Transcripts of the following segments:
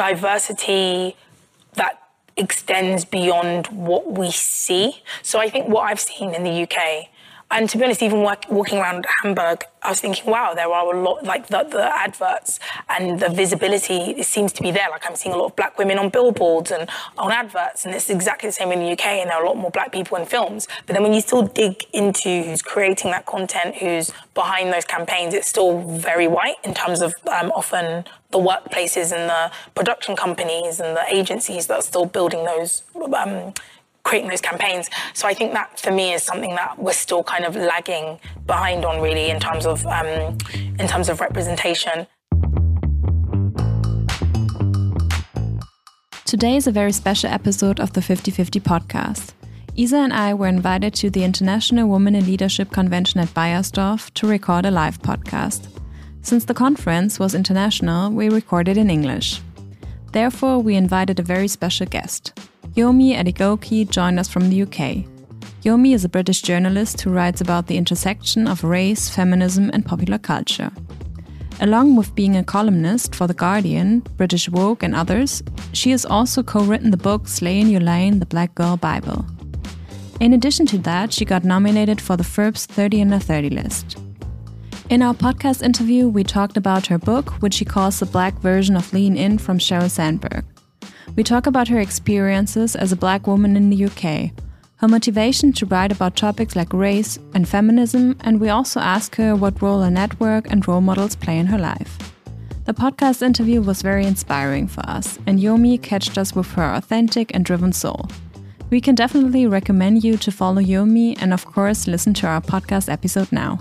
diversity that extends beyond what we see. So I think what I've seen in the UK and to be honest, even work, walking around Hamburg, I was thinking, wow, there are a lot, like the, the adverts and the visibility it seems to be there. Like I'm seeing a lot of black women on billboards and on adverts, and it's exactly the same in the UK, and there are a lot more black people in films. But then when you still dig into who's creating that content, who's behind those campaigns, it's still very white in terms of um, often the workplaces and the production companies and the agencies that are still building those um, creating those campaigns. So I think that for me is something that we're still kind of lagging behind on really in terms of um, in terms of representation. Today is a very special episode of the 50/50 podcast. Isa and I were invited to the International Women in Leadership Convention at Beiersdorf to record a live podcast. Since the conference was international, we recorded in English. Therefore, we invited a very special guest, Yomi Adegoke joined us from the UK. Yomi is a British journalist who writes about the intersection of race, feminism, and popular culture. Along with being a columnist for The Guardian, British Vogue, and others, she has also co written the book Slay in Your Lane The Black Girl Bible. In addition to that, she got nominated for the Forbes 30 Under 30 list. In our podcast interview, we talked about her book, which she calls the black version of Lean In from Sheryl Sandberg. We talk about her experiences as a black woman in the UK, her motivation to write about topics like race and feminism, and we also ask her what role a network and role models play in her life. The podcast interview was very inspiring for us, and Yomi catched us with her authentic and driven soul. We can definitely recommend you to follow Yomi and, of course, listen to our podcast episode now.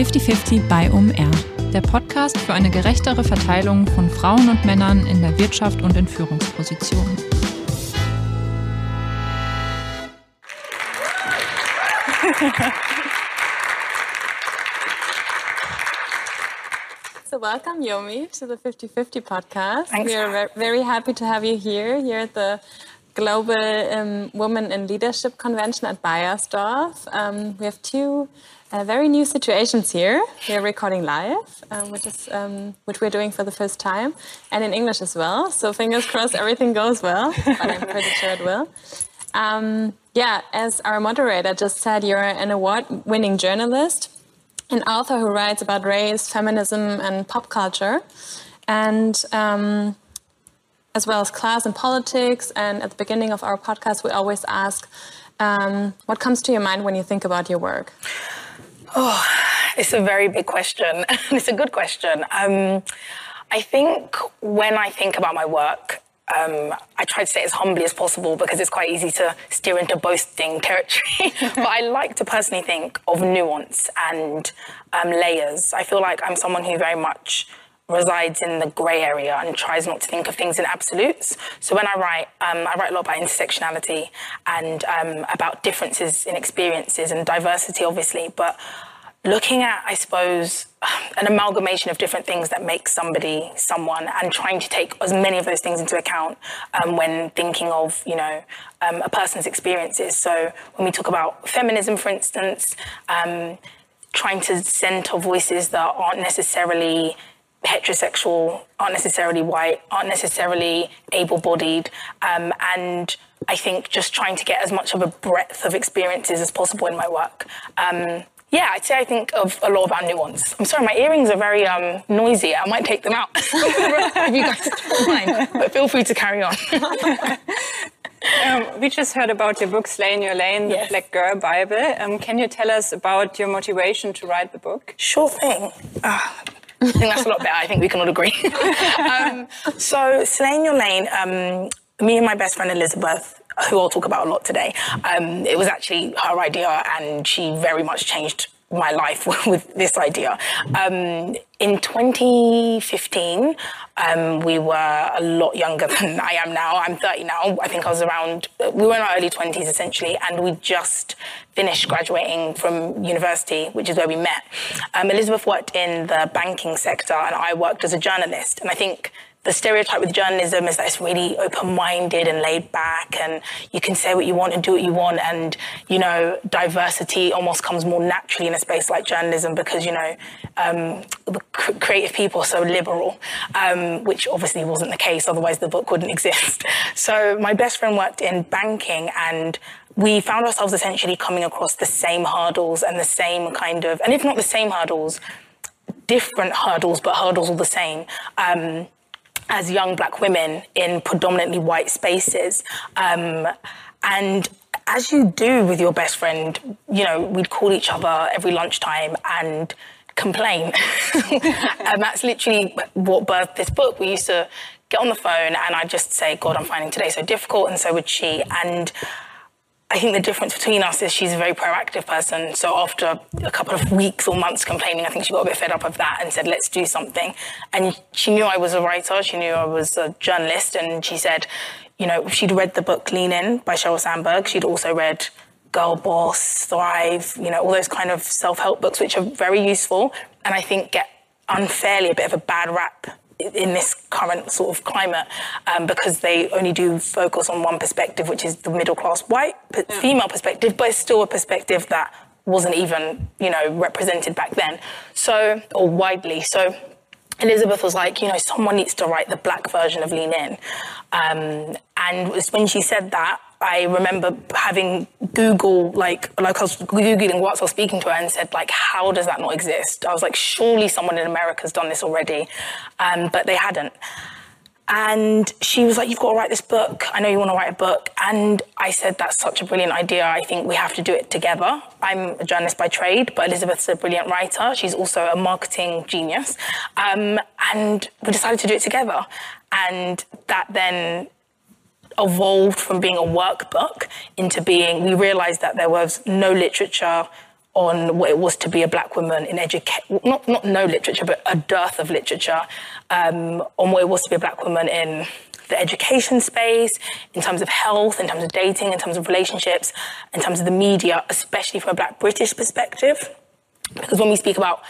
50-50 bei OMR. der Podcast für eine gerechtere Verteilung von Frauen und Männern in der Wirtschaft und in Führungspositionen. So welcome, Yomi, to the 50-50 podcast. Thanks. We are very happy to have you here, here at the Global um, Women in Leadership Convention at Beiersdorf. Um, we have two uh, very new situations here. We're recording live, uh, which is um, which we're doing for the first time, and in English as well. So fingers crossed, everything goes well. but I'm pretty sure it will. Um, yeah, as our moderator just said, you're an award-winning journalist, an author who writes about race, feminism, and pop culture, and um, as well as class and politics. And at the beginning of our podcast, we always ask, um, what comes to your mind when you think about your work? Oh, it's a very big question. it's a good question. Um, I think when I think about my work, um, I try to say it as humbly as possible because it's quite easy to steer into boasting territory. but I like to personally think of nuance and um, layers. I feel like I'm someone who very much resides in the grey area and tries not to think of things in absolutes. So when I write, um, I write a lot about intersectionality and um, about differences in experiences and diversity, obviously, but looking at, I suppose, an amalgamation of different things that make somebody someone and trying to take as many of those things into account um, when thinking of, you know, um, a person's experiences. So when we talk about feminism, for instance, um, trying to center voices that aren't necessarily heterosexual, aren't necessarily white, aren't necessarily able bodied. Um, and I think just trying to get as much of a breadth of experiences as possible in my work. Um, yeah, I'd say I think of a lot about nuance. I'm sorry, my earrings are very um, noisy. I might take them out if you guys don't mind, but feel free to carry on. Um, we just heard about your book, Slay in Your Lane, yes. the Black Girl Bible. Um, can you tell us about your motivation to write the book? Sure thing. Uh, I think that's a lot better. I think we can all agree. um, so, Slay in Your Lane, um, me and my best friend Elizabeth, who I'll talk about a lot today, um, it was actually her idea and she very much changed my life with this idea. Um, in 2015, um, we were a lot younger than I am now. I'm 30 now. I think I was around, we were in our early 20s essentially, and we just finished graduating from university, which is where we met. Um, Elizabeth worked in the banking sector, and I worked as a journalist. And I think the stereotype with journalism is that it's really open-minded and laid back and you can say what you want and do what you want and you know diversity almost comes more naturally in a space like journalism because you know um, creative people are so liberal um, which obviously wasn't the case otherwise the book wouldn't exist. So my best friend worked in banking and we found ourselves essentially coming across the same hurdles and the same kind of and if not the same hurdles different hurdles but hurdles all the same. Um, as young black women in predominantly white spaces. Um, and as you do with your best friend, you know, we'd call each other every lunchtime and complain. and that's literally what birthed this book. We used to get on the phone and I'd just say, God, I'm finding today so difficult. And so would she. And I think the difference between us is she's a very proactive person. So after a couple of weeks or months complaining, I think she got a bit fed up of that and said, let's do something. And she knew I was a writer. She knew I was a journalist. And she said, you know, she'd read the book Lean In by Sheryl Sandberg. She'd also read Girl Boss, Thrive, you know, all those kind of self-help books, which are very useful. And I think get unfairly a bit of a bad rap in this current sort of climate um, because they only do focus on one perspective, which is the middle class white female perspective, but it's still a perspective that wasn't even, you know, represented back then. So, or widely. So Elizabeth was like, you know, someone needs to write the black version of Lean In. Um, and it was when she said that, I remember having Google, like, like I was Googling what I was speaking to her and said, like, how does that not exist? I was like, surely someone in America has done this already. Um, but they hadn't. And she was like, You've got to write this book. I know you want to write a book. And I said, That's such a brilliant idea. I think we have to do it together. I'm a journalist by trade, but Elizabeth's a brilliant writer. She's also a marketing genius. Um, and we decided to do it together. And that then evolved from being a workbook into being, we realized that there was no literature on what it was to be a black woman in education, not, not no literature, but a dearth of literature um, on what it was to be a black woman in the education space, in terms of health, in terms of dating, in terms of relationships, in terms of the media, especially from a black British perspective. Because when we speak about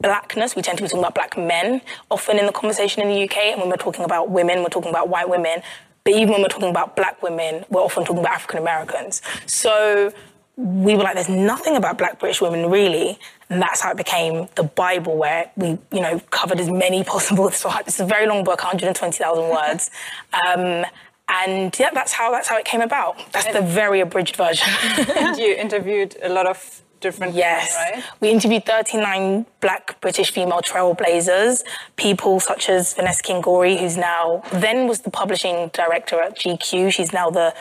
blackness, we tend to be talking about black men often in the conversation in the UK. And when we're talking about women, we're talking about white women. But even when we're talking about black women, we're often talking about African Americans. So we were like, there's nothing about black British women really. And that's how it became the Bible, where we, you know, covered as many possible. So it's a very long book, 120,000 words. Um, and yeah, that's how that's how it came about. That's and the very abridged version. and you interviewed a lot of different yes. Right? We interviewed 39 black British female trailblazers, people such as Vanessa Kingori, who's now, then was the publishing director at GQ. She's now the,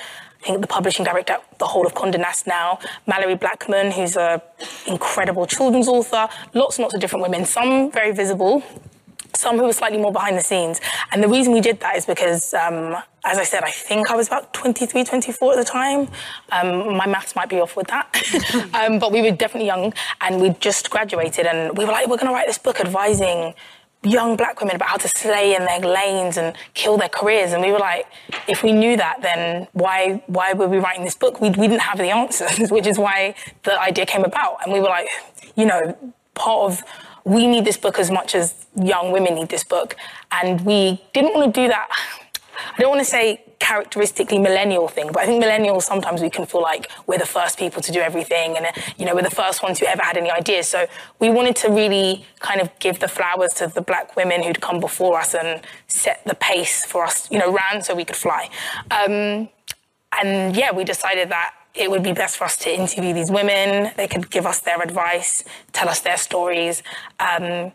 I think, the publishing director at the whole of Condé Nast now. Malorie Blackman, who's an incredible children's author. Lots and lots of different women, some very visible, some who were slightly more behind the scenes. And the reason we did that is because, um, as I said, I think I was about 23, 24 at the time. Um, my maths might be off with that. um, but we were definitely young and we just graduated and we were like, we're going to write this book advising young black women about how to slay in their lanes and kill their careers. And we were like, if we knew that, then why why were we writing this book? We, we didn't have the answers, which is why the idea came about. And we were like, you know, part of we need this book as much as young women need this book. And we didn't want to do that. I don't want to say characteristically millennial thing, but I think millennials sometimes we can feel like we're the first people to do everything and, you know, we're the first ones who ever had any ideas. So we wanted to really kind of give the flowers to the black women who'd come before us and set the pace for us, you know, ran so we could fly. Um, and yeah, we decided that it would be best for us to interview these women. They could give us their advice, tell us their stories. Um,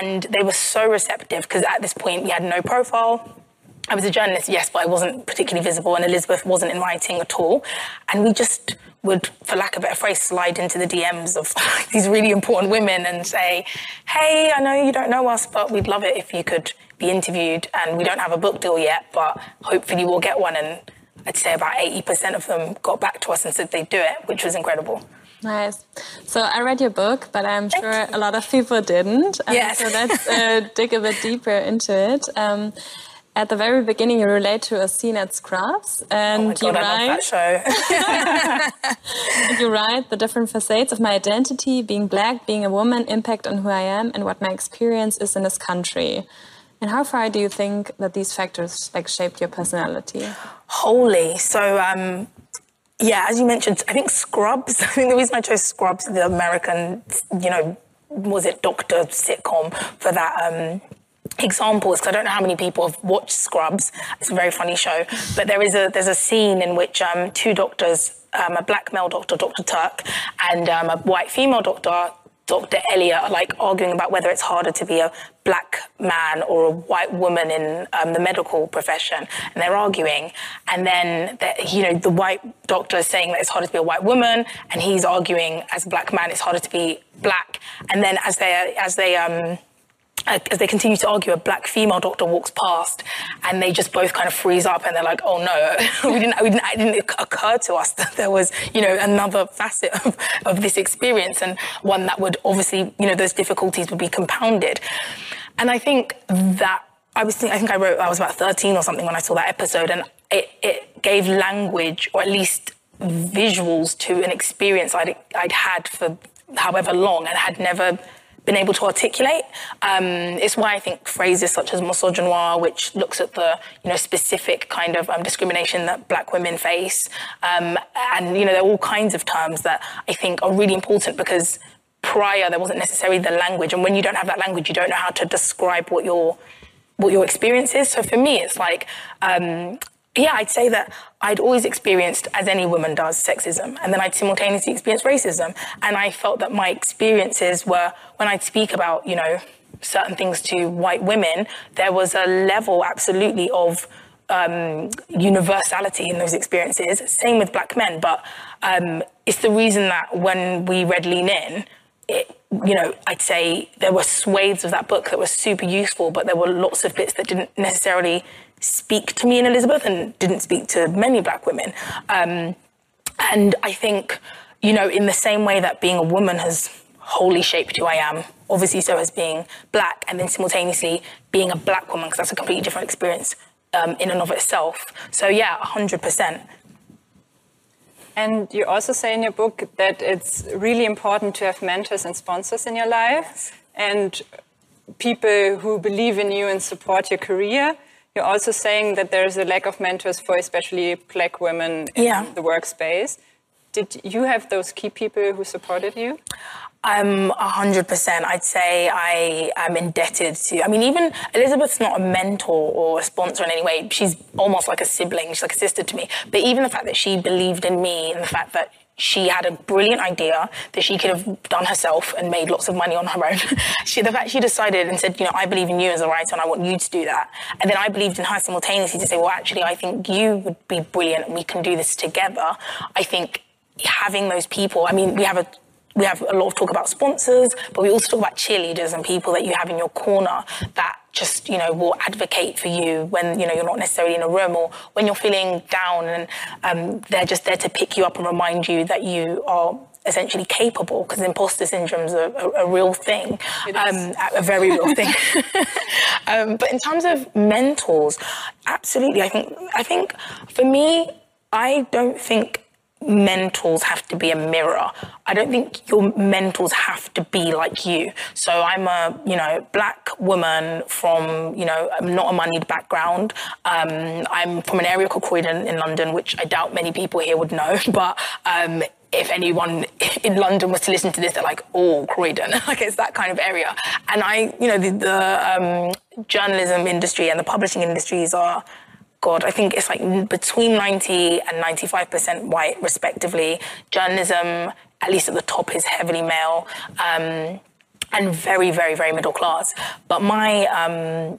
and they were so receptive because at this point we had no profile. I was a journalist, yes, but I wasn't particularly visible, and Elizabeth wasn't in writing at all. And we just would, for lack of a better phrase, slide into the DMs of these really important women and say, Hey, I know you don't know us, but we'd love it if you could be interviewed. And we don't have a book deal yet, but hopefully we'll get one. And I'd say about 80% of them got back to us and said they'd do it, which was incredible. Nice. So I read your book, but I'm Thank sure you. a lot of people didn't. Um, yes. So let's uh, dig a bit deeper into it. Um, at the very beginning, you relate to a scene at Scrubs, and oh God, you write. you write the different facets of my identity: being black, being a woman, impact on who I am, and what my experience is in this country. And how far do you think that these factors like shaped your personality? Wholly. So um, yeah, as you mentioned, I think Scrubs. I think the reason I chose Scrubs, the American, you know, was it Doctor sitcom for that um, example is because I don't know how many people have watched Scrubs. It's a very funny show, but there is a there's a scene in which um, two doctors, um, a black male doctor, Doctor Turk, and um, a white female doctor, Dr. Elliot are like arguing about whether it's harder to be a black man or a white woman in um, the medical profession, and they're arguing. And then, you know, the white doctor is saying that it's harder to be a white woman, and he's arguing as a black man it's harder to be black. And then as they as they um, as they continue to argue, a black female doctor walks past, and they just both kind of freeze up, and they're like, "Oh no, we didn't, we didn't, it didn't occur to us that there was, you know, another facet of, of this experience, and one that would obviously, you know, those difficulties would be compounded." And I think that I was, I think I wrote, I was about thirteen or something when I saw that episode, and it, it gave language, or at least visuals, to an experience I'd, I'd had for however long, and had never been able to articulate. Um, it's why I think phrases such as misogynoir, which looks at the you know specific kind of um, discrimination that Black women face, um, and you know there are all kinds of terms that I think are really important because prior there wasn't necessarily the language, and when you don't have that language, you don't know how to describe what your what your experience is. So for me, it's like um, yeah, I'd say that I'd always experienced, as any woman does, sexism. And then I'd simultaneously experienced racism. And I felt that my experiences were, when I'd speak about, you know, certain things to white women, there was a level absolutely of um, universality in those experiences. Same with black men. But um, it's the reason that when we read Lean In, it, you know, I'd say there were swathes of that book that were super useful, but there were lots of bits that didn't necessarily speak to me and Elizabeth and didn't speak to many black women. Um, and I think, you know, in the same way that being a woman has wholly shaped who I am, obviously so has being black, and then simultaneously being a black woman, because that's a completely different experience um, in and of itself. So yeah, 100%. And you also say in your book that it's really important to have mentors and sponsors in your life and people who believe in you and support your career. You're also saying that there's a lack of mentors for especially black women in yeah. the workspace. Did you have those key people who supported you? I'm 100%. I'd say I am indebted to, I mean, even Elizabeth's not a mentor or a sponsor in any way. She's almost like a sibling. She's like a sister to me. But even the fact that she believed in me and the fact that she had a brilliant idea that she could have done herself and made lots of money on her own. she, the fact she decided and said, you know, I believe in you as a writer and I want you to do that. And then I believed in her simultaneously to say, well, actually, I think you would be brilliant and we can do this together. I think having those people, I mean, we have a we have a lot of talk about sponsors, but we also talk about cheerleaders and people that you have in your corner that just you know will advocate for you when you know you're not necessarily in a room or when you're feeling down and um, they're just there to pick you up and remind you that you are essentially capable because imposter syndrome is a, a, a real thing, um, a very real thing. um, but in terms of mentors, absolutely, I think I think for me, I don't think mentors have to be a mirror. I don't think your mentors have to be like you. So I'm a, you know, black woman from, you know, not a moneyed background. Um, I'm from an area called Croydon in London, which I doubt many people here would know, but um, if anyone in London was to listen to this, they're like, oh, Croydon. like it's that kind of area. And I, you know, the, the um, journalism industry and the publishing industries are God, I think it's like between 90 and 95% white, respectively. Journalism, at least at the top, is heavily male um, and very, very, very middle class. But my um,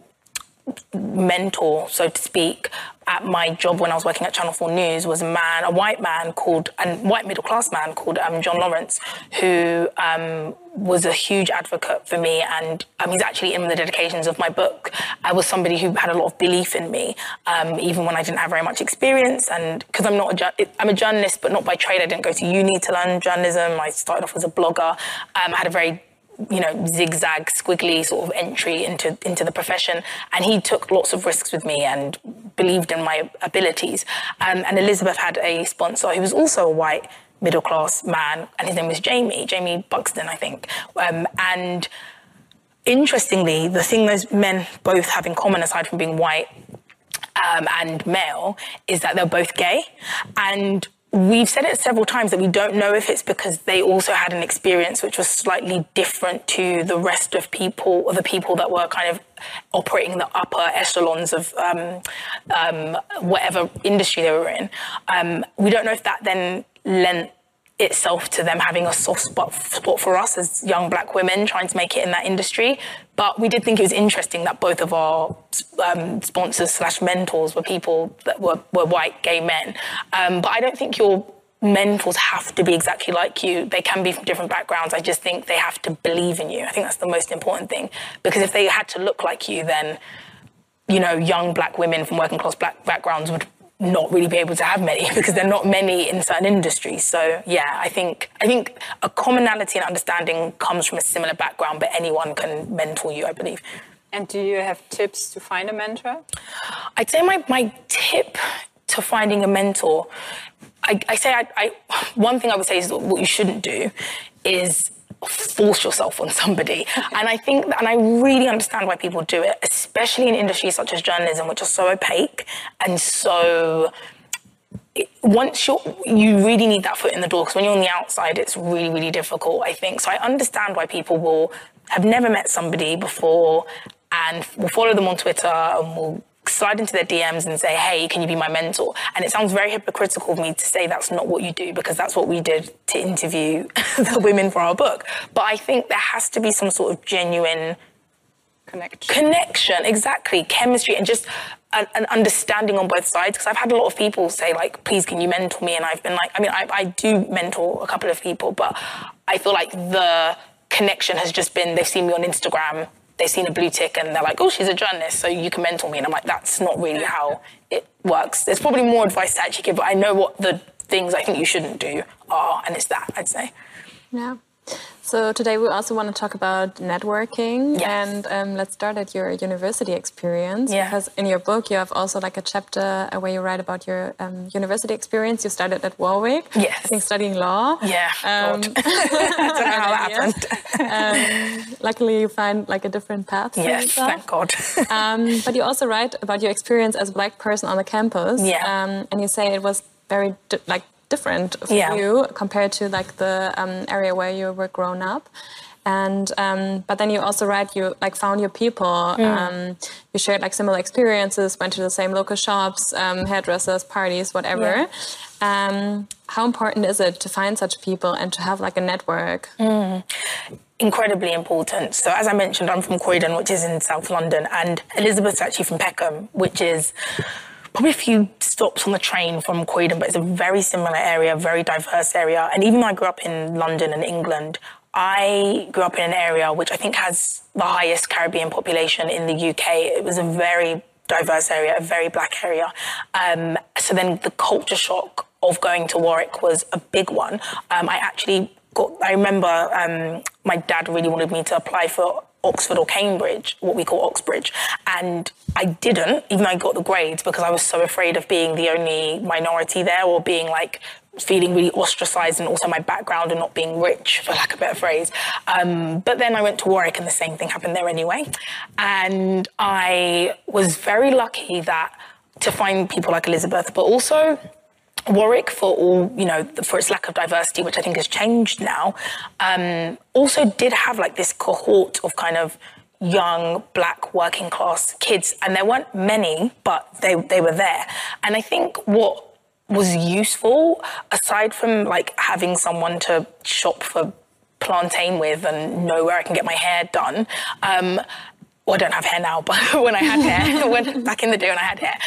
mentor, so to speak, at my job when I was working at Channel 4 News was a man, a white man called, a white middle class man called um, John Lawrence, who um, was a huge advocate for me. And um, he's actually in the dedications of my book. I was somebody who had a lot of belief in me, um, even when I didn't have very much experience. And because I'm not a, I'm a journalist, but not by trade. I didn't go to uni to learn journalism. I started off as a blogger. Um, I had a very you know, zigzag, squiggly sort of entry into into the profession. And he took lots of risks with me and believed in my abilities. Um, and Elizabeth had a sponsor who was also a white middle class man, and his name was Jamie, Jamie Buxton, I think. Um, and interestingly, the thing those men both have in common, aside from being white um, and male, is that they're both gay. And we've said it several times that we don't know if it's because they also had an experience which was slightly different to the rest of people or the people that were kind of operating the upper echelons of um, um, whatever industry they were in. Um, we don't know if that then lent itself to them having a soft spot, spot for us as young black women trying to make it in that industry. But we did think it was interesting that both of our um, sponsors slash mentors were people that were, were white gay men. Um, but I don't think your mentors have to be exactly like you. They can be from different backgrounds. I just think they have to believe in you. I think that's the most important thing. Because if they had to look like you, then you know, young black women from working class black backgrounds would not really be able to have many because there are not many in certain industries. So yeah, I think I think a commonality and understanding comes from a similar background, but anyone can mentor you, I believe. And do you have tips to find a mentor? I'd say my, my tip to finding a mentor, I, I say I, I, one thing I would say is what you shouldn't do is force yourself on somebody. and I think, and I really understand why people do it, especially in industries such as journalism, which are so opaque and so. Once you're, you really need that foot in the door because when you're on the outside, it's really, really difficult, I think. So I understand why people will have never met somebody before and will follow them on Twitter and will slide into their DMs and say, hey, can you be my mentor? And it sounds very hypocritical of me to say that's not what you do because that's what we did to interview the women for our book. But I think there has to be some sort of genuine connection. Connection, exactly. Chemistry and just an, an understanding on both sides. Because I've had a lot of people say, like, please, can you mentor me? And I've been like, I mean, I, I do mentor a couple of people, but I feel like the connection has just been they've seen me on Instagram they've seen a blue tick and they're like, oh, she's a journalist, so you can mentor me. And I'm like, that's not really how it works. There's probably more advice to actually give, but I know what the things I think you shouldn't do are, and it's that, I'd say. Yeah. So today we also want to talk about networking, yes. and um, let's start at your university experience. Yeah. Because in your book you have also like a chapter where you write about your um, university experience. You started at Warwick. Yes. I think studying law. Yeah. Um. I don't know how that happened. Um, luckily, you find like a different path. yes, thank God. Um, but you also write about your experience as a black person on the campus. Yeah. Um, and you say it was very like different for yeah. you compared to like the um, area where you were grown up and um, but then you also write you like found your people mm. um, you shared like similar experiences went to the same local shops um, hairdressers parties whatever yeah. Um, how important is it to find such people and to have like a network mm. incredibly important so as i mentioned i'm from croydon which is in south london and elizabeth's actually from peckham which is probably a few stops on the train from Croydon, but it's a very similar area, very diverse area. And even though I grew up in London and England, I grew up in an area which I think has the highest Caribbean population in the UK. It was a very diverse area, a very black area. Um, so then the culture shock of going to Warwick was a big one. Um, I actually got, I remember um, my dad really wanted me to apply for Oxford or Cambridge, what we call Oxbridge. And I didn't, even though I got the grades, because I was so afraid of being the only minority there or being like feeling really ostracized and also my background and not being rich, for lack of a better phrase. Um, but then I went to Warwick and the same thing happened there anyway. And I was very lucky that to find people like Elizabeth, but also Warwick, for all you know, for its lack of diversity, which I think has changed now, um, also did have like this cohort of kind of young black working class kids, and there weren't many, but they they were there. And I think what was useful, aside from like having someone to shop for plantain with and know where I can get my hair done, um, well, I don't have hair now, but when I had hair, when, back in the day when I had hair.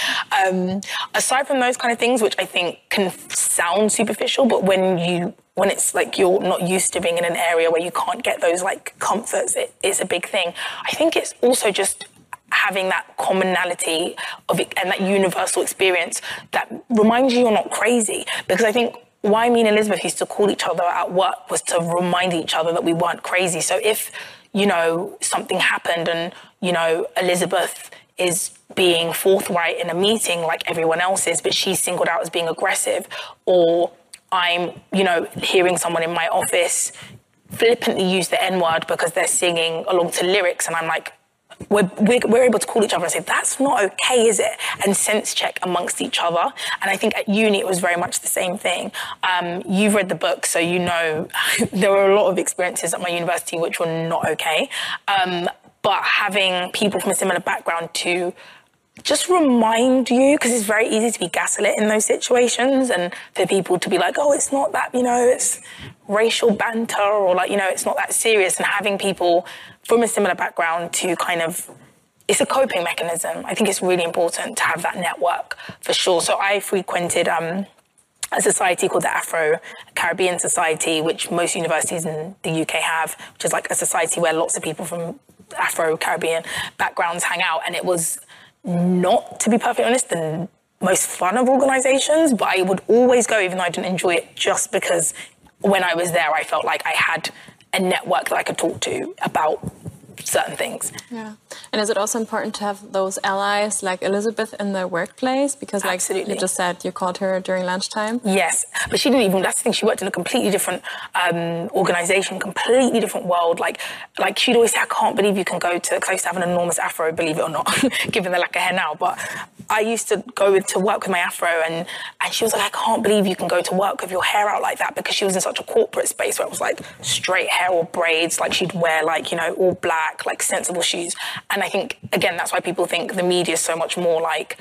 Um, aside from those kind of things, which I think can sound superficial, but when you when it's like you're not used to being in an area where you can't get those like comforts, it is a big thing. I think it's also just having that commonality of it and that universal experience that reminds you you're not crazy. Because I think why me and Elizabeth used to call each other at work was to remind each other that we weren't crazy. So if you know something happened and you know, Elizabeth is being forthright in a meeting like everyone else is, but she's singled out as being aggressive, or I'm, you know, hearing someone in my office flippantly use the N word because they're singing along to lyrics, and I'm like, we're, we're, able to call each other and say, that's not okay, is it? And sense check amongst each other. And I think at uni, it was very much the same thing. Um, you've read the book, so you know there were a lot of experiences at my university which were not okay. Um, but having people from a similar background to just remind you because it's very easy to be gaslit in those situations and for people to be like oh it's not that you know it's racial banter or like you know it's not that serious and having people from a similar background to kind of it's a coping mechanism i think it's really important to have that network for sure so i frequented um, a society called the Afro Caribbean Society, which most universities in the UK have, which is like a society where lots of people from Afro Caribbean backgrounds hang out. And it was not, to be perfectly honest, the most fun of organizations, but I would always go even though I didn't enjoy it just because when I was there, I felt like I had a network that I could talk to about certain things. Yeah. And is it also important to have those allies like Elizabeth in the workplace? Because like Absolutely. you just said, you called her during lunchtime. Yes. But she didn't even, that's the thing, she worked in a completely different um, organization, completely different world. Like, like she'd always say, I can't believe you can go to, because I used to have an enormous afro, believe it or not, given the lack of hair now. But I used to go to work with my afro and, and she was like, I can't believe you can go to work with your hair out like that because she was in such a corporate space where it was like straight hair or braids, like she'd wear like, you know, all black, like sensible shoes. And I think, again, that's why people think the media is so much more like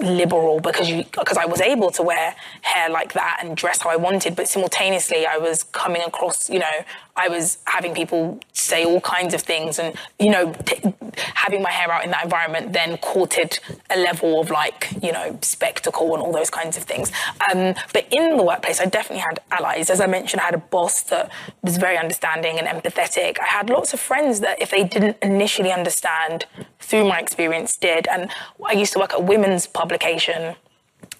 liberal because you because I was able to wear hair like that and dress how I wanted, but simultaneously I was coming across, you know, I was having people say all kinds of things, and you know, t- having my hair out in that environment then courted a level of like, you know, spectacle and all those kinds of things. Um, but in the workplace, I definitely had allies. As I mentioned, I had a boss that was very understanding and empathetic. I had lots of friends that, if they didn't initially understand, through my experience, did. And I used to work at a women's publication,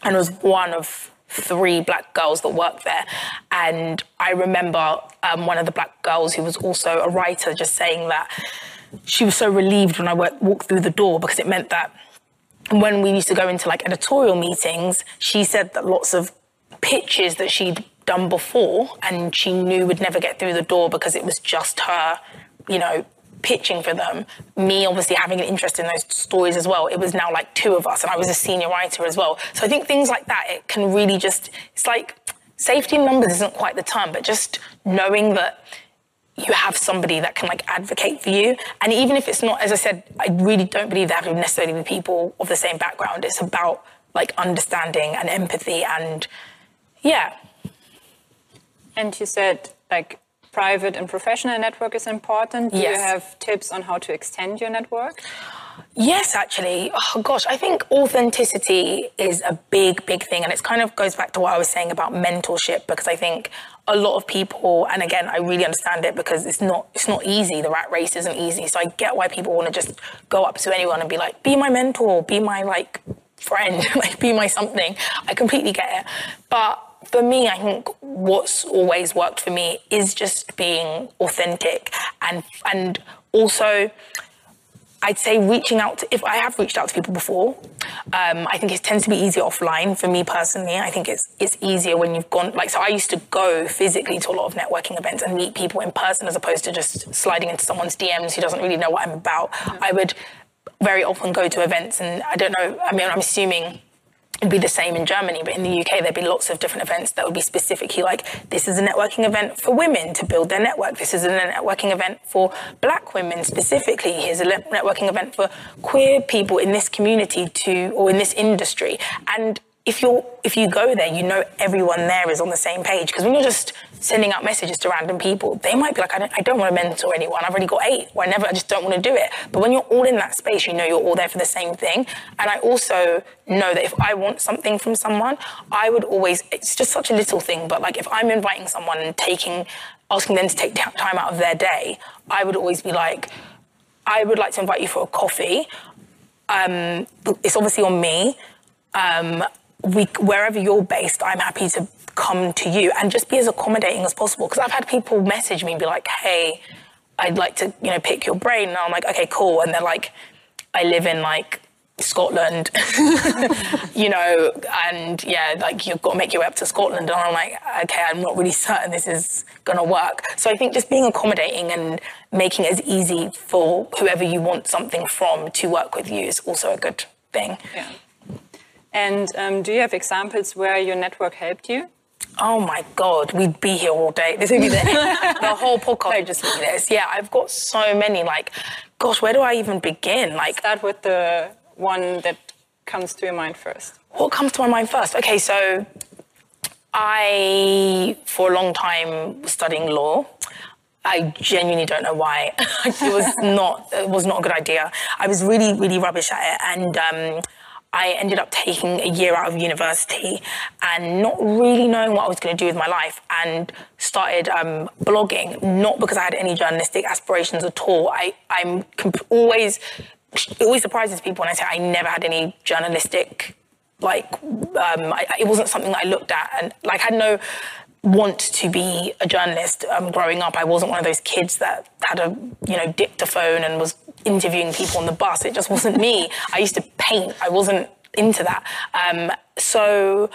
and was one of three black girls that worked there. And I remember um, one of the black girls who was also a writer just saying that she was so relieved when I walked through the door because it meant that when we used to go into like editorial meetings, she said that lots of pitches that she'd done before and she knew would never get through the door because it was just her, you know, pitching for them, me obviously having an interest in those stories as well, it was now like two of us and I was a senior writer as well. So I think things like that, it can really just, it's like safety numbers isn't quite the term, but just knowing that you have somebody that can like advocate for you. And even if it's not, as I said, I really don't believe that have to necessarily be people of the same background. It's about like understanding and empathy and yeah. And you said like private and professional network is important. Do yes. you have tips on how to extend your network? Yes, actually. Oh gosh, I think authenticity is a big, big thing, and it kind of goes back to what I was saying about mentorship because I think a lot of people, and again, I really understand it because it's not it's not easy. The rat race isn't easy, so I get why people want to just go up to anyone and be like, "Be my mentor, be my like friend, like be my something." I completely get it, but for me, I think what's always worked for me is just being authentic and and also I'd say reaching out to, if I have reached out to people before, um, I think it tends to be easier offline for me personally. I think it's it's easier when you've gone like so. I used to go physically to a lot of networking events and meet people in person as opposed to just sliding into someone's DMs who doesn't really know what I'm about. Mm-hmm. I would very often go to events and I don't know. I mean, I'm assuming It'd be the same in Germany, but in the UK, there'd be lots of different events that would be specifically like this is a networking event for women to build their network. This is a networking event for black women specifically. Here's a networking event for queer people in this community to or in this industry. And if you're if you go there, you know everyone there is on the same page. Because when you're just sending out messages to random people, they might be like, I don't, I don't want to mentor anyone. I've already got eight, or I never, I just don't want to do it. But when you're all in that space, you know you're all there for the same thing. And I also know that if I want something from someone, I would always. It's just such a little thing, but like if I'm inviting someone and taking, asking them to take time out of their day, I would always be like, I would like to invite you for a coffee. Um, it's obviously on me. Um, we, wherever you're based, I'm happy to come to you and just be as accommodating as possible. Because I've had people message me and be like, hey, I'd like to, you know, pick your brain. And I'm like, okay, cool. And they're like, I live in like Scotland, you know, and yeah, like you've got to make your way up to Scotland. And I'm like, okay, I'm not really certain this is going to work. So I think just being accommodating and making it as easy for whoever you want something from to work with you is also a good thing. Yeah. And um, do you have examples where your network helped you? Oh my God, we'd be here all day. This would be the, the whole podcast would just be this. Yeah, I've got so many. Like, gosh, where do I even begin? Like, Start with the one that comes to your mind first. what comes to my mind first? Okay, so I, for a long time, was studying law. I genuinely don't know why. it was not. It was not a good idea. I was really, really rubbish at it, and um, I ended up taking a year out of university and not really knowing what I was going to do with my life, and started um, blogging. Not because I had any journalistic aspirations at all. I, I'm comp- always. It always surprises people when I say I never had any journalistic like um, I, it wasn't something that I looked at and like had no want to be a journalist um, growing up I wasn't one of those kids that had a you know dictaphone and was interviewing people on the bus it just wasn't me. I used to paint I wasn't into that. Um, so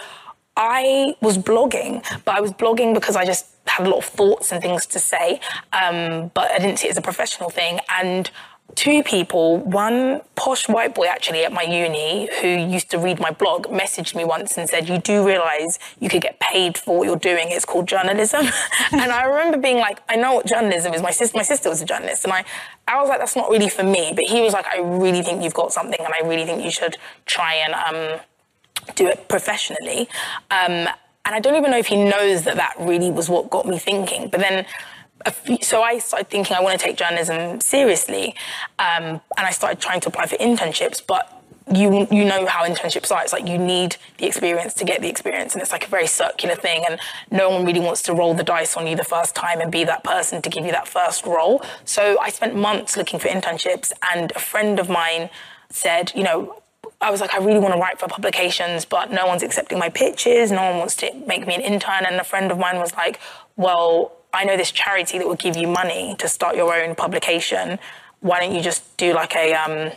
I was blogging but I was blogging because I just had a lot of thoughts and things to say um, but I didn't see it as a professional thing. And two people, one posh white boy actually at my uni who used to read my blog, messaged me once and said, You do realize you could get paid for what you're doing. It's called journalism. and I remember being like, I know what journalism is. My sister, my sister was a journalist. And I, I was like, That's not really for me. But he was like, I really think you've got something and I really think you should try and um, do it professionally. Um, and I don't even know if he knows that that really was what got me thinking. But then so I started thinking I want to take journalism seriously, um, and I started trying to apply for internships. But you you know how internships are. It's like you need the experience to get the experience, and it's like a very circular thing. And no one really wants to roll the dice on you the first time and be that person to give you that first role. So I spent months looking for internships, and a friend of mine said, you know. I was like, I really want to write for publications, but no one's accepting my pitches. No one wants to make me an intern. And a friend of mine was like, Well, I know this charity that will give you money to start your own publication. Why don't you just do like a um,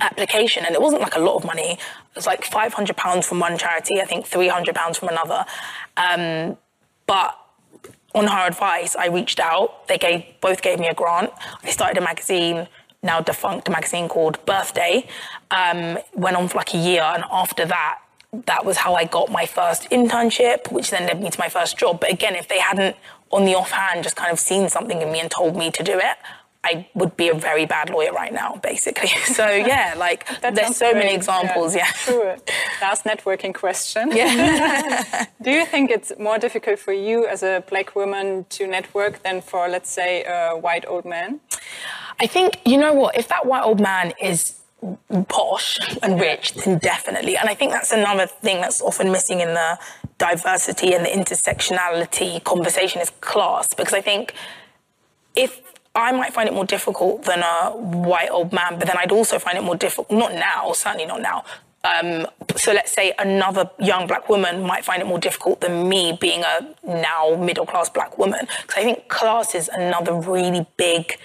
application? And it wasn't like a lot of money. It was like five hundred pounds from one charity, I think three hundred pounds from another. Um, but on her advice, I reached out. They gave both gave me a grant. I started a magazine, now defunct magazine called Birthday. Um, went on for like a year, and after that, that was how I got my first internship, which then led me to my first job. But again, if they hadn't on the offhand just kind of seen something in me and told me to do it, I would be a very bad lawyer right now, basically. So yeah, like there's so great. many examples. Yeah. yeah. Last networking question. Yeah. Do you think it's more difficult for you as a black woman to network than for, let's say, a white old man? I think you know what. If that white old man is posh and rich, then definitely. And I think that's another thing that's often missing in the diversity and the intersectionality conversation is class. Because I think if I might find it more difficult than a white old man, but then I'd also find it more difficult, not now, certainly not now. Um, so let's say another young black woman might find it more difficult than me being a now middle class black woman. Because I think class is another really big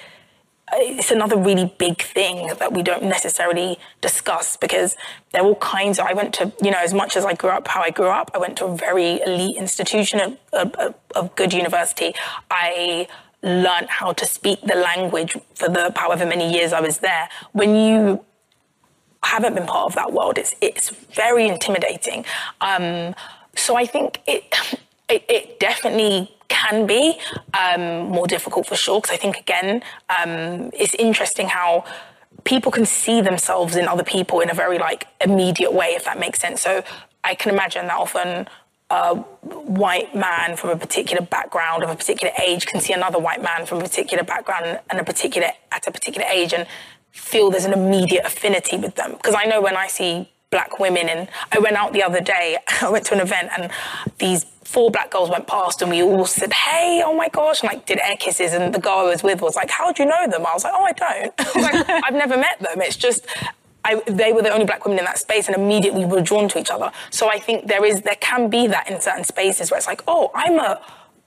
it's another really big thing that we don't necessarily discuss because there are all kinds of, I went to, you know, as much as I grew up how I grew up, I went to a very elite institution, a good university. I learned how to speak the language for the however many years I was there. When you haven't been part of that world, it's, it's very intimidating. Um, so I think it, it, it definitely can be um, more difficult for sure. Because I think, again, um, it's interesting how people can see themselves in other people in a very like immediate way, if that makes sense. So I can imagine that often a white man from a particular background of a particular age can see another white man from a particular background and a particular at a particular age and feel there's an immediate affinity with them. Because I know when I see black women and I went out the other day, I went to an event and these four black girls went past and we all said, hey, oh my gosh, and like did air kisses. And the girl I was with was like, how do you know them? I was like, oh, I don't. I like, I've never met them. It's just, I, they were the only black women in that space and immediately we were drawn to each other. So I think there is, there can be that in certain spaces where it's like, oh, I'm a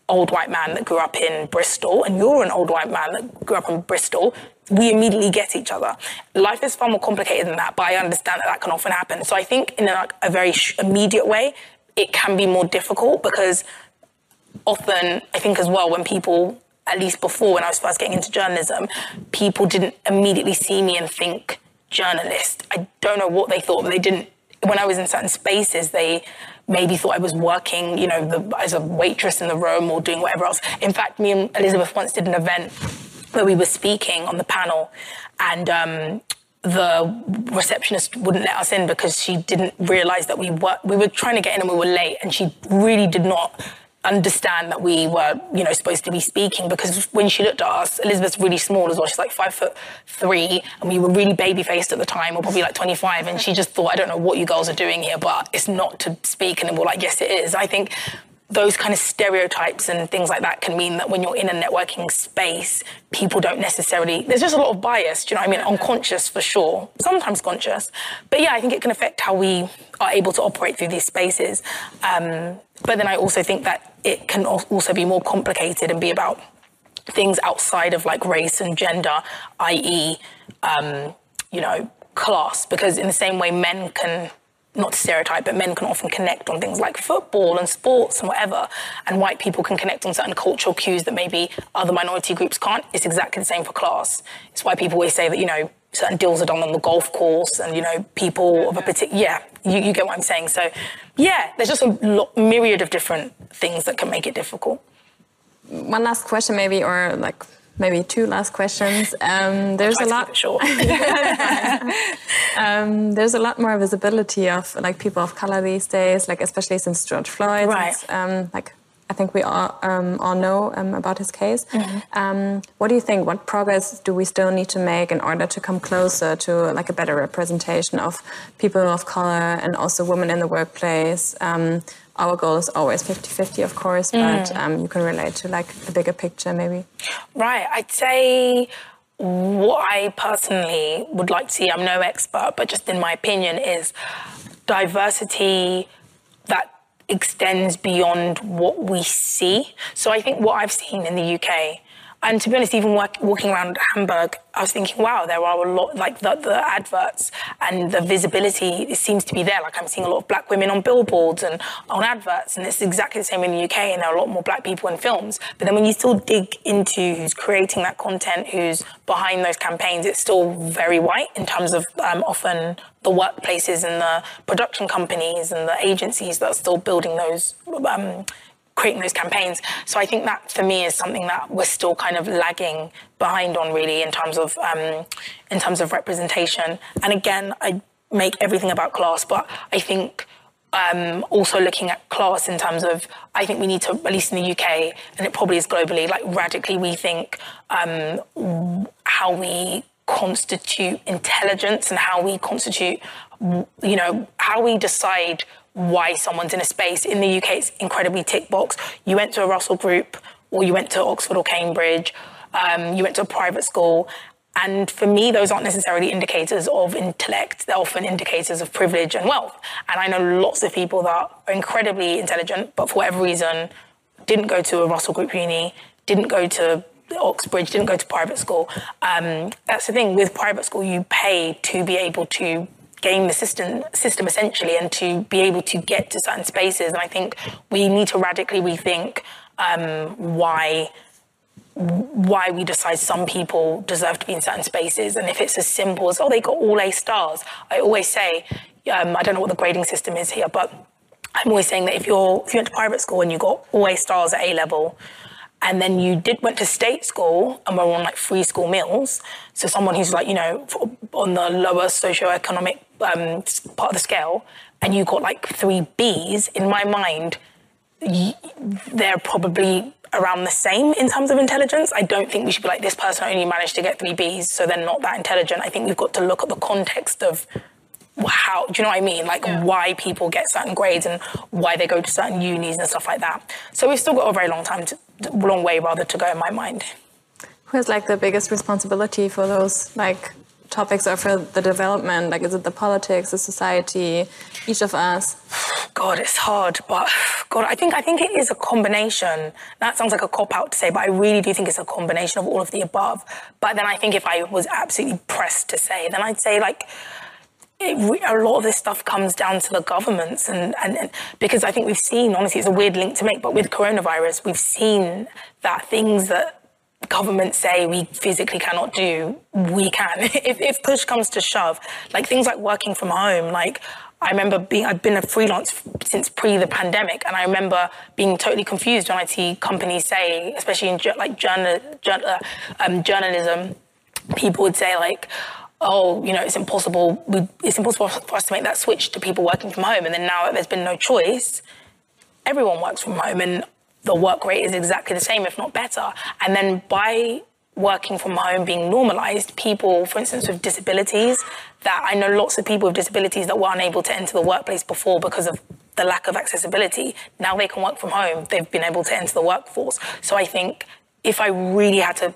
old white man that grew up in Bristol and you're an old white man that grew up in Bristol, we immediately get each other. Life is far more complicated than that, but I understand that that can often happen. So I think in a, a very immediate way, it can be more difficult because often I think as well when people, at least before when I was first getting into journalism, people didn't immediately see me and think journalist. I don't know what they thought, but they didn't. When I was in certain spaces, they maybe thought I was working, you know, the, as a waitress in the room or doing whatever else. In fact, me and Elizabeth once did an event where we were speaking on the panel, and um, the receptionist wouldn't let us in because she didn't realize that we were we were trying to get in and we were late, and she really did not understand that we were, you know, supposed to be speaking because when she looked at us, Elizabeth's really small as well. She's like five foot three, and we were really baby faced at the time, or probably like 25. And she just thought, I don't know what you girls are doing here, but it's not to speak. And we're like, yes, it is. I think those kind of stereotypes and things like that can mean that when you're in a networking space, people don't necessarily, there's just a lot of bias, do you know what I mean? Unconscious for sure, sometimes conscious. But yeah, I think it can affect how we are able to operate through these spaces. Um, but then I also think that it can also be more complicated and be about things outside of like race and gender, i.e., um, you know, class, because in the same way men can not to stereotype, but men can often connect on things like football and sports and whatever, and white people can connect on certain cultural cues that maybe other minority groups can't. It's exactly the same for class. It's why people always say that, you know, certain deals are done on the golf course and, you know, people of a mm-hmm. particular, yeah, you, you, get what I'm saying. So, yeah, there's just a lot, myriad of different things that can make it difficult. One last question, maybe, or like maybe two last questions. Um, there's a lot. Sure. um, there's a lot more visibility of like people of color these days, like especially since George Floyd. Right. Um, like I think we all um, all know um, about his case. Mm-hmm. what do you think? What progress do we still need to make in order to come closer to like a better representation of people of color and also women in the workplace? Our goal is always 50-50 of course but mm. um, you can relate to like the bigger picture maybe right i'd say what i personally would like to see i'm no expert but just in my opinion is diversity that extends beyond what we see so i think what i've seen in the uk and to be honest, even work, walking around Hamburg, I was thinking, wow, there are a lot, like the, the adverts and the visibility it seems to be there. Like I'm seeing a lot of black women on billboards and on adverts, and it's exactly the same in the UK, and there are a lot more black people in films. But then when you still dig into who's creating that content, who's behind those campaigns, it's still very white in terms of um, often the workplaces and the production companies and the agencies that are still building those um, creating those campaigns. So I think that for me is something that we're still kind of lagging behind on really in terms of um, in terms of representation. And again, I make everything about class, but I think um, also looking at class in terms of I think we need to at least in the UK and it probably is globally like radically rethink um, how we constitute intelligence and how we constitute you know how we decide why someone's in a space. In the UK, it's incredibly tick box. You went to a Russell Group, or you went to Oxford or Cambridge, um, you went to a private school. And for me, those aren't necessarily indicators of intellect. They're often indicators of privilege and wealth. And I know lots of people that are incredibly intelligent, but for whatever reason, didn't go to a Russell Group uni, didn't go to Oxbridge, didn't go to private school. Um, that's the thing with private school, you pay to be able to game the system system essentially and to be able to get to certain spaces. And I think we need to radically rethink um, why why we decide some people deserve to be in certain spaces. And if it's as simple as, oh, they got all A stars, I always say, um, I don't know what the grading system is here, but I'm always saying that if you're if you went to private school and you got all A stars at A level, and then you did went to state school and were on like free school meals. So someone who's like you know on the lower socioeconomic um, part of the scale, and you got like three Bs. In my mind, they're probably around the same in terms of intelligence. I don't think we should be like this person only managed to get three Bs, so they're not that intelligent. I think we've got to look at the context of how do you know what I mean? Like yeah. why people get certain grades and why they go to certain unis and stuff like that. So we've still got a very long time to long way rather to go in my mind. Who has like the biggest responsibility for those like topics are for the development? Like, is it the politics, the society, each of us? God, it's hard, but God, I think I think it is a combination. That sounds like a cop out to say, but I really do think it's a combination of all of the above. But then I think if I was absolutely pressed to say, then I'd say like. It, a lot of this stuff comes down to the governments, and, and, and because I think we've seen, honestly, it's a weird link to make, but with coronavirus, we've seen that things that governments say we physically cannot do, we can. if, if push comes to shove, like things like working from home, like I remember being, I've been a freelance since pre the pandemic, and I remember being totally confused when I see companies say, especially in like journal, journal, uh, um, journalism, people would say like, oh, you know, it's impossible. We, it's impossible for us to make that switch to people working from home. And then now that there's been no choice, everyone works from home, and the work rate is exactly the same, if not better. And then by working from home being normalized, people, for instance, with disabilities, that I know lots of people with disabilities that were unable to enter the workplace before because of the lack of accessibility. Now they can work from home. They've been able to enter the workforce. So I think if I really had to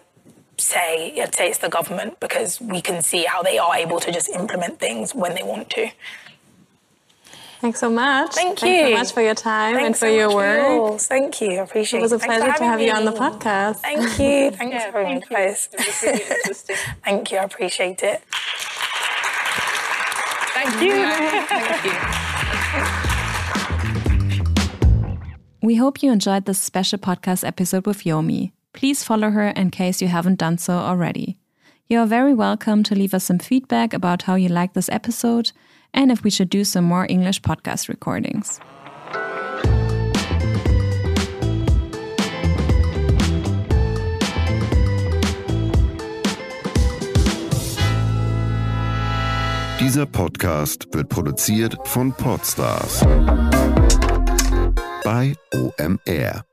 say, I'd say it's the government because we can see how they are able to just implement things when they want to. Thanks so much. Thank you. Thanks so much for your time Thanks and for so your work. Thank you. I appreciate it. was a Thanks pleasure to have me. you on the podcast. Thank you. Thanks yeah, for thank me, guys. It was really interesting. thank you. I appreciate it. Thank you. thank you. We hope you enjoyed this special podcast episode with Yomi. Please follow her in case you haven't done so already. You are very welcome to leave us some feedback about how you liked this episode and if we should do some more English podcast recordings. Dieser Podcast wird produziert von Podstars bei OMR.